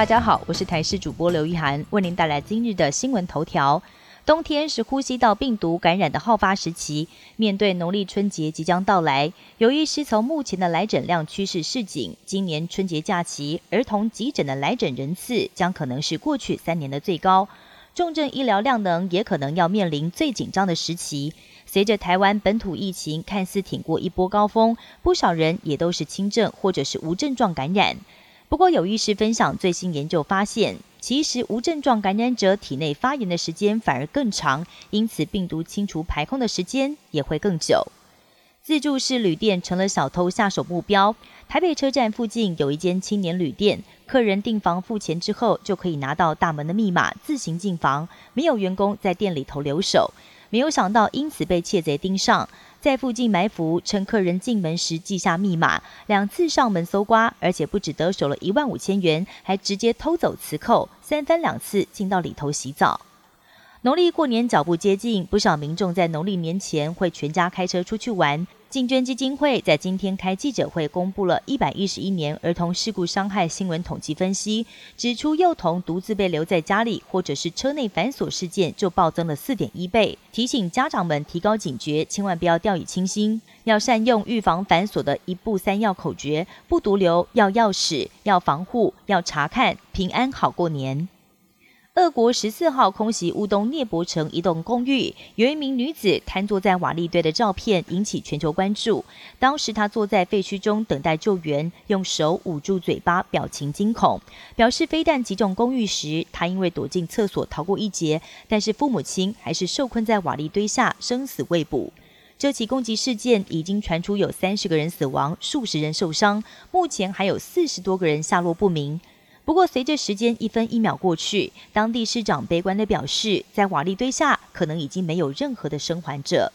大家好，我是台视主播刘一涵，为您带来今日的新闻头条。冬天是呼吸道病毒感染的好发时期，面对农历春节即将到来，由于是从目前的来诊量趋势示警，今年春节假期儿童急诊的来诊人次将可能是过去三年的最高，重症医疗量能也可能要面临最紧张的时期。随着台湾本土疫情看似挺过一波高峰，不少人也都是轻症或者是无症状感染。不过有医师分享最新研究发现，其实无症状感染者体内发炎的时间反而更长，因此病毒清除排空的时间也会更久。自助式旅店成了小偷下手目标。台北车站附近有一间青年旅店，客人订房付钱之后，就可以拿到大门的密码自行进房，没有员工在店里头留守。没有想到，因此被窃贼盯上，在附近埋伏，趁客人进门时记下密码，两次上门搜刮，而且不止得手了一万五千元，还直接偷走磁扣，三番两次进到里头洗澡。农历过年脚步接近，不少民众在农历年前会全家开车出去玩。竞捐基金会在今天开记者会，公布了一百一十一年儿童事故伤害新闻统计分析，指出幼童独自被留在家里或者是车内反锁事件就暴增了四点一倍，提醒家长们提高警觉，千万不要掉以轻心，要善用预防反锁的一步三要口诀：不独留，要钥匙，要防护，要查看，平安好过年。俄国十四号空袭乌东涅伯城一栋公寓，有一名女子瘫坐在瓦砾堆的照片引起全球关注。当时她坐在废墟中等待救援，用手捂住嘴巴，表情惊恐，表示飞弹击中公寓时，她因为躲进厕所逃过一劫，但是父母亲还是受困在瓦砾堆下，生死未卜。这起攻击事件已经传出有三十个人死亡，数十人受伤，目前还有四十多个人下落不明。不过，随着时间一分一秒过去，当地市长悲观的表示，在瓦砾堆下可能已经没有任何的生还者。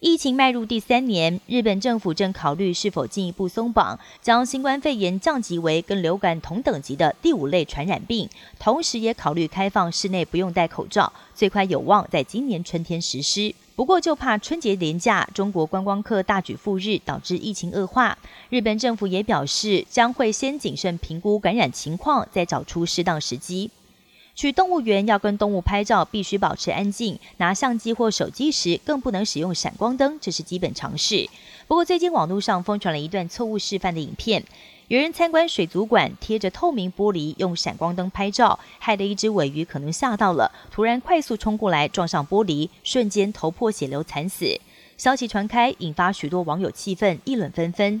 疫情迈入第三年，日本政府正考虑是否进一步松绑，将新冠肺炎降级为跟流感同等级的第五类传染病，同时也考虑开放室内不用戴口罩，最快有望在今年春天实施。不过，就怕春节连假，中国观光客大举赴日，导致疫情恶化。日本政府也表示，将会先谨慎评估感染情况，再找出适当时机。去动物园要跟动物拍照，必须保持安静；拿相机或手机时，更不能使用闪光灯，这是基本常识。不过，最近网络上疯传了一段错误示范的影片。有人参观水族馆，贴着透明玻璃，用闪光灯拍照，害得一只尾鱼可能吓到了，突然快速冲过来撞上玻璃，瞬间头破血流惨死。消息传开，引发许多网友气愤，议论纷纷。